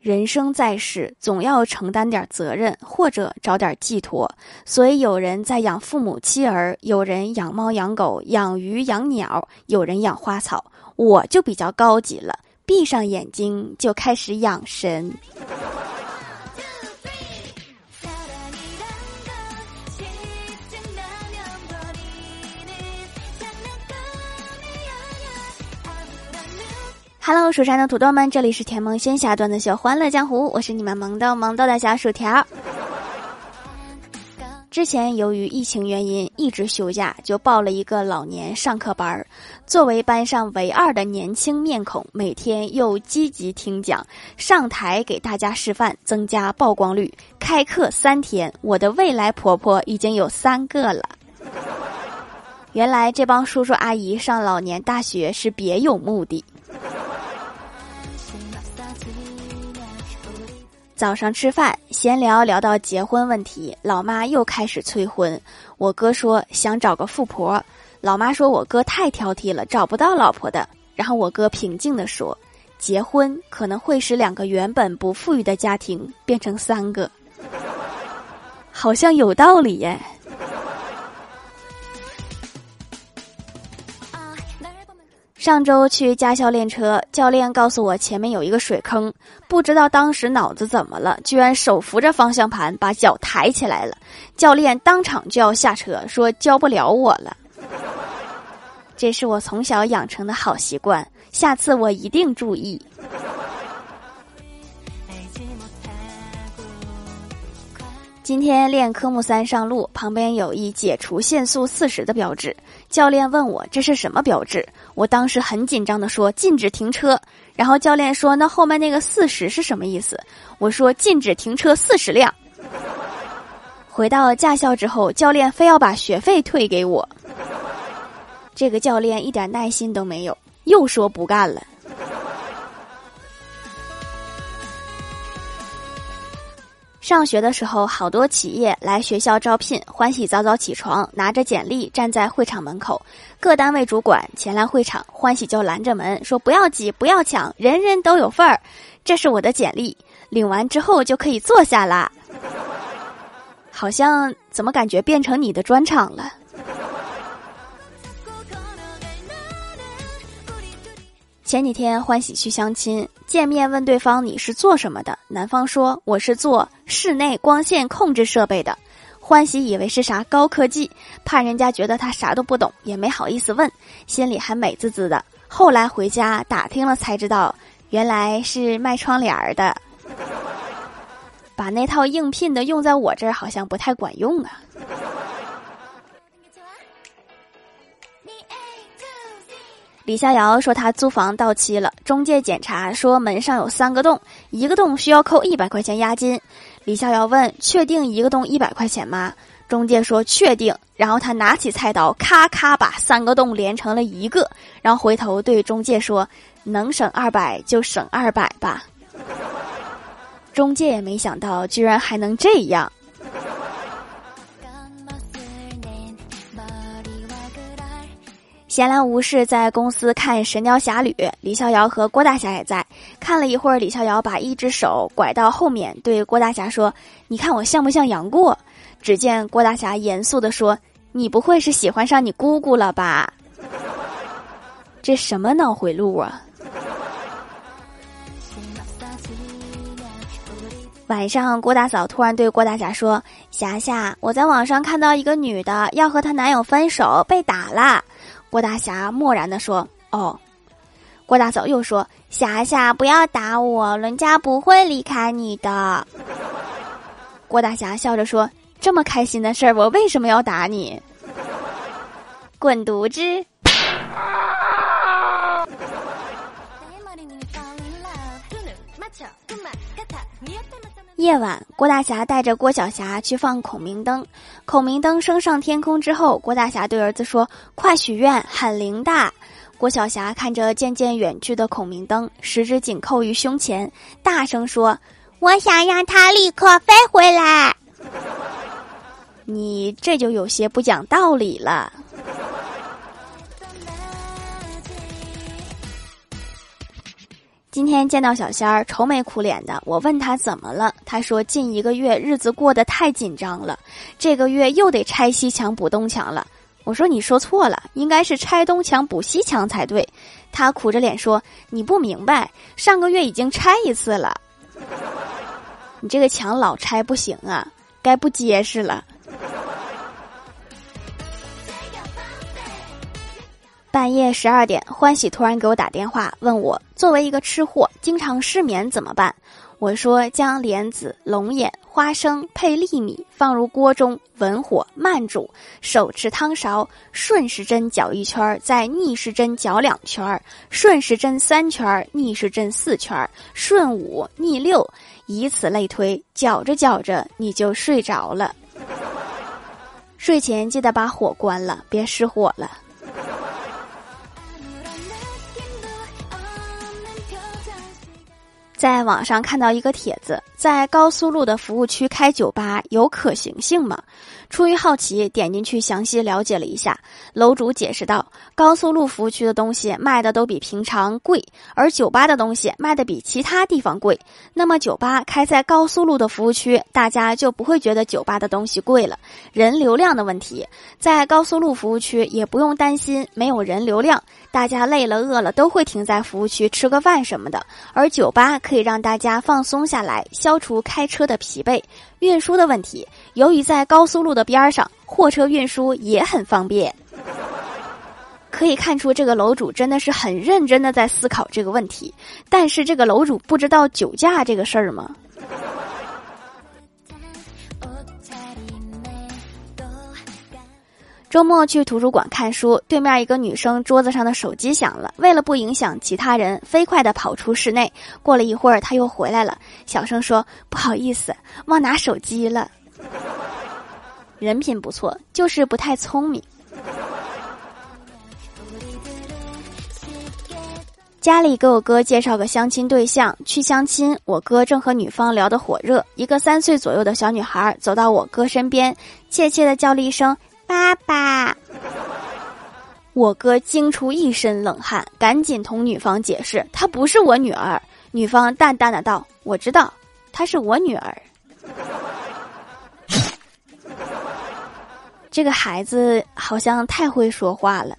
人生在世，总要承担点责任，或者找点寄托。所以有人在养父母妻儿，有人养猫养狗、养鱼养鸟，有人养花草。我就比较高级了，闭上眼睛就开始养神。Hello，蜀山的土豆们，这里是甜萌仙侠段子秀《欢乐江湖》，我是你们萌豆萌豆的小薯条。之前由于疫情原因一直休假，就报了一个老年上课班儿。作为班上唯二的年轻面孔，每天又积极听讲，上台给大家示范，增加曝光率。开课三天，我的未来婆婆已经有三个了。原来这帮叔叔阿姨上老年大学是别有目的。早上吃饭闲聊聊到结婚问题，老妈又开始催婚。我哥说想找个富婆，老妈说我哥太挑剔了，找不到老婆的。然后我哥平静地说，结婚可能会使两个原本不富裕的家庭变成三个，好像有道理耶。上周去驾校练车，教练告诉我前面有一个水坑，不知道当时脑子怎么了，居然手扶着方向盘把脚抬起来了。教练当场就要下车，说教不了我了。这是我从小养成的好习惯，下次我一定注意。今天练科目三上路，旁边有一解除限速四十的标志。教练问我这是什么标志，我当时很紧张的说禁止停车。然后教练说那后面那个四十是什么意思？我说禁止停车四十辆。回到驾校之后，教练非要把学费退给我。这个教练一点耐心都没有，又说不干了。上学的时候，好多企业来学校招聘，欢喜早早起床，拿着简历站在会场门口。各单位主管前来会场，欢喜就拦着门说：“不要挤，不要抢，人人都有份儿。这是我的简历，领完之后就可以坐下啦。”好像怎么感觉变成你的专场了？前几天欢喜去相亲，见面问对方你是做什么的，男方说我是做室内光线控制设备的，欢喜以为是啥高科技，怕人家觉得他啥都不懂，也没好意思问，心里还美滋滋的。后来回家打听了才知道，原来是卖窗帘的，把那套应聘的用在我这儿好像不太管用啊。李逍遥说他租房到期了，中介检查说门上有三个洞，一个洞需要扣一百块钱押金。李逍遥问：“确定一个洞一百块钱吗？”中介说：“确定。”然后他拿起菜刀，咔咔把三个洞连成了一个，然后回头对中介说：“能省二百就省二百吧。”中介也没想到，居然还能这样。闲来无事，在公司看《神雕侠侣》，李逍遥和郭大侠也在。看了一会儿，李逍遥把一只手拐到后面，对郭大侠说：“你看我像不像杨过？”只见郭大侠严肃地说：“你不会是喜欢上你姑姑了吧？”这什么脑回路啊！晚上，郭大嫂突然对郭大侠说：“侠侠，我在网上看到一个女的要和她男友分手，被打了。”郭大侠漠然的说：“哦。”郭大嫂又说：“霞霞，不要打我，人家不会离开你的。”郭大侠笑着说：“这么开心的事儿，我为什么要打你？”滚犊子！夜晚，郭大侠带着郭晓霞去放孔明灯。孔明灯升上天空之后，郭大侠对儿子说：“快许愿，很灵的。”郭晓霞看着渐渐远去的孔明灯，十指紧扣于胸前，大声说：“我想让它立刻飞回来。”你这就有些不讲道理了。今天见到小仙儿愁眉苦脸的，我问他怎么了，他说近一个月日子过得太紧张了，这个月又得拆西墙补东墙了。我说你说错了，应该是拆东墙补西墙才对。他苦着脸说你不明白，上个月已经拆一次了，你这个墙老拆不行啊，该不结实了。半夜十二点，欢喜突然给我打电话，问我作为一个吃货，经常失眠怎么办？我说将莲子、龙眼、花生配粒米放入锅中，文火慢煮，手持汤勺顺时针搅一圈，再逆时针搅两圈，顺时针三圈，逆时针四圈，顺五逆六，以此类推，搅着搅着你就睡着了。睡前记得把火关了，别失火了。在网上看到一个帖子，在高速路的服务区开酒吧有可行性吗？出于好奇，点进去详细了解了一下。楼主解释道：“高速路服务区的东西卖的都比平常贵，而酒吧的东西卖的比其他地方贵。那么酒吧开在高速路的服务区，大家就不会觉得酒吧的东西贵了。人流量的问题，在高速路服务区也不用担心没有人流量，大家累了饿了都会停在服务区吃个饭什么的。而酒吧可以让大家放松下来，消除开车的疲惫。运输的问题，由于在高速路的。”边上，货车运输也很方便。可以看出，这个楼主真的是很认真的在思考这个问题。但是，这个楼主不知道酒驾这个事儿吗？周末去图书馆看书，对面一个女生桌子上的手机响了，为了不影响其他人，飞快的跑出室内。过了一会儿，她又回来了，小声说：“不好意思，忘拿手机了。” 人品不错，就是不太聪明。家里给我哥介绍个相亲对象，去相亲。我哥正和女方聊得火热，一个三岁左右的小女孩走到我哥身边，怯怯的叫了一声“爸爸”。我哥惊出一身冷汗，赶紧同女方解释：“她不是我女儿。”女方淡淡的道：“我知道，她是我女儿。”这个孩子好像太会说话了。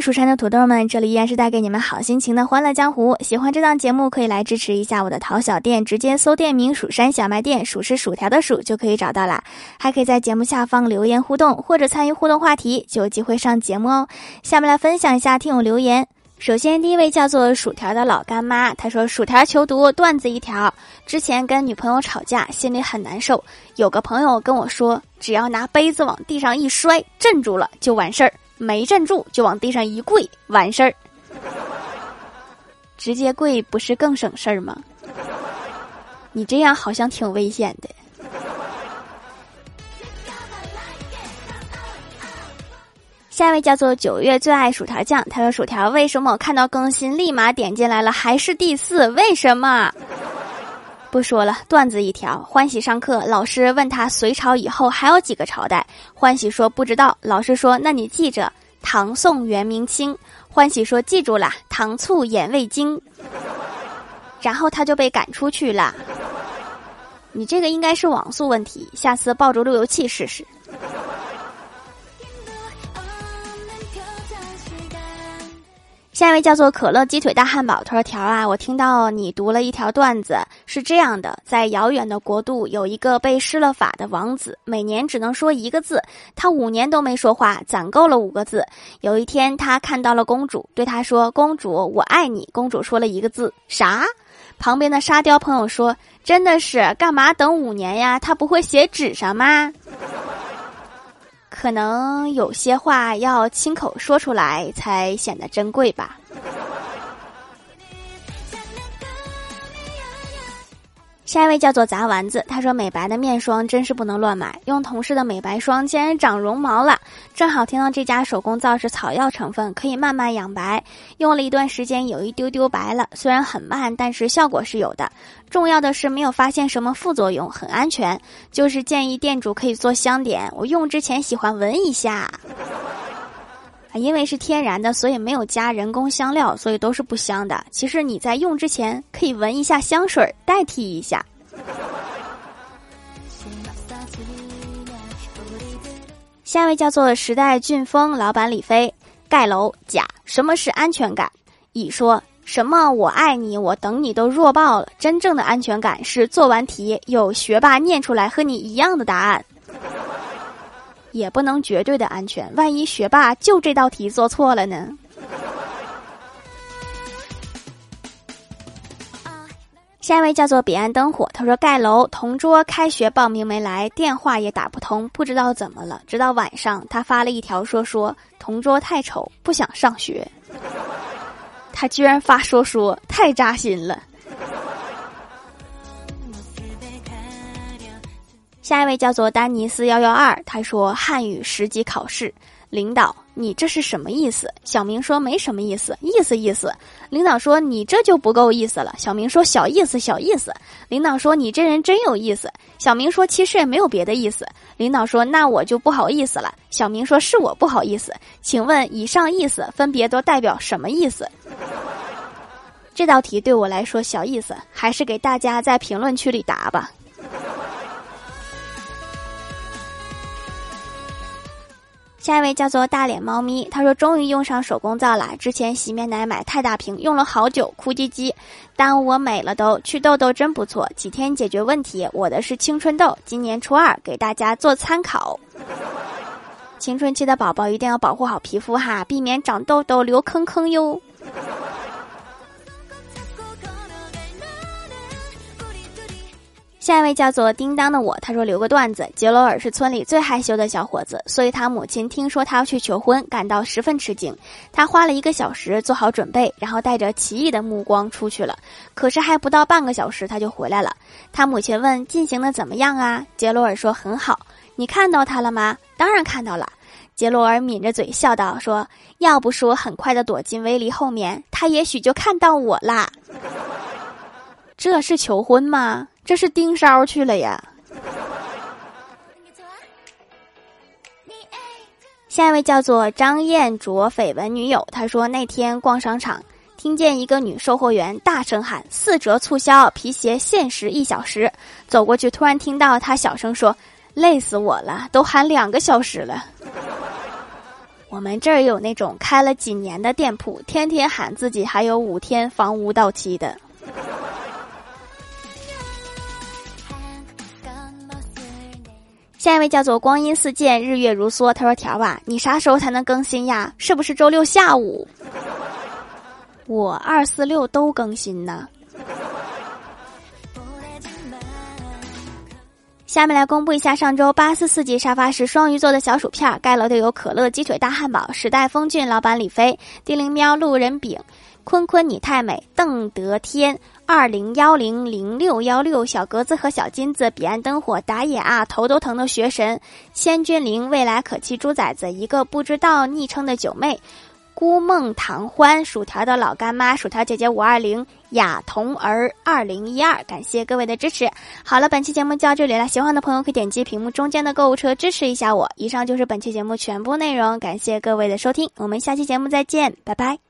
蜀山的土豆们，这里依然是带给你们好心情的欢乐江湖。喜欢这档节目，可以来支持一下我的淘小店，直接搜店名“蜀山小卖店”，数是薯条的数就可以找到啦。还可以在节目下方留言互动，或者参与互动话题，就有机会上节目哦。下面来分享一下听友留言。首先，第一位叫做薯条的老干妈，他说：“薯条求读段子一条。之前跟女朋友吵架，心里很难受。有个朋友跟我说，只要拿杯子往地上一摔，镇住了就完事儿；没镇住就往地上一跪，完事儿。直接跪不是更省事儿吗？你这样好像挺危险的。”下一位叫做九月最爱薯条酱，他说：“薯条为什么我看到更新立马点进来了，还是第四？为什么？不说了，段子一条。欢喜上课，老师问他隋朝以后还有几个朝代，欢喜说不知道。老师说那你记着，唐宋元明清。欢喜说记住了，糖醋盐味精。然后他就被赶出去了。你这个应该是网速问题，下次抱着路由器试试。”下一位叫做可乐鸡腿大汉堡，他说：“条啊，我听到你读了一条段子，是这样的，在遥远的国度有一个被施了法的王子，每年只能说一个字，他五年都没说话，攒够了五个字。有一天，他看到了公主，对他说：‘公主，我爱你。’公主说了一个字，啥？旁边的沙雕朋友说：‘真的是，干嘛等五年呀？他不会写纸上吗？’”可能有些话要亲口说出来才显得珍贵吧。下一位叫做砸丸子，他说美白的面霜真是不能乱买，用同事的美白霜竟然长绒毛了。正好听到这家手工皂是草药成分，可以慢慢养白，用了一段时间有一丢丢白了，虽然很慢，但是效果是有的。重要的是没有发现什么副作用，很安全。就是建议店主可以做香点，我用之前喜欢闻一下。因为是天然的，所以没有加人工香料，所以都是不香的。其实你在用之前可以闻一下香水代替一下。下一位叫做时代俊峰老板李飞，盖楼甲，什么是安全感？乙说什么我爱你，我等你都弱爆了。真正的安全感是做完题有学霸念出来和你一样的答案，也不能绝对的安全，万一学霸就这道题做错了呢？下一位叫做彼岸灯火，他说盖楼同桌开学报名没来，电话也打不通，不知道怎么了。直到晚上，他发了一条说说同桌太丑，不想上学。他居然发说说，太扎心了。下一位叫做丹尼斯幺幺二，他说汉语十级考试。领导，你这是什么意思？小明说没什么意思，意思意思。领导说你这就不够意思了。小明说小意思小意思。领导说你这人真有意思。小明说其实也没有别的意思。领导说那我就不好意思了。小明说是我不好意思。请问以上意思分别都代表什么意思？这道题对我来说小意思，还是给大家在评论区里答吧。下一位叫做大脸猫咪，他说终于用上手工皂了。之前洗面奶买太大瓶，用了好久，哭唧唧，耽误我美了都。去痘痘真不错，几天解决问题。我的是青春痘，今年初二，给大家做参考。青春期的宝宝一定要保护好皮肤哈，避免长痘痘、留坑坑哟。下一位叫做叮当的我，他说留个段子：杰罗尔是村里最害羞的小伙子，所以他母亲听说他要去求婚，感到十分吃惊。他花了一个小时做好准备，然后带着奇异的目光出去了。可是还不到半个小时，他就回来了。他母亲问：“进行的怎么样啊？”杰罗尔说：“很好。”你看到他了吗？当然看到了。杰罗尔抿着嘴笑道：“说要不是我很快的躲进威力后面，他也许就看到我啦。”这是求婚吗？这是盯梢去了呀！下一位叫做张艳卓绯闻女友，她说那天逛商场，听见一个女售货员大声喊四折促销，皮鞋限时一小时。走过去，突然听到她小声说：“累死我了，都喊两个小时了。”我们这儿有那种开了几年的店铺，天天喊自己还有五天房屋到期的。下一位叫做光阴似箭，日月如梭。他说：“条啊，你啥时候才能更新呀？是不是周六下午？我二四六都更新呢。”下面来公布一下上周八四四级沙发是双鱼座的小薯片，盖楼的有可乐鸡腿大汉堡、时代峰峻老板李飞、丁灵喵路人丙、坤坤你太美、邓德天。二零幺零零六幺六小格子和小金子，彼岸灯火打野啊，头都疼的学神，仙君灵未来可期猪崽子，一个不知道昵称的九妹，孤梦唐欢，薯条的老干妈，薯条姐姐五二零，雅童儿二零一二，感谢各位的支持。好了，本期节目就到这里了，喜欢的朋友可以点击屏幕中间的购物车支持一下我。以上就是本期节目全部内容，感谢各位的收听，我们下期节目再见，拜拜。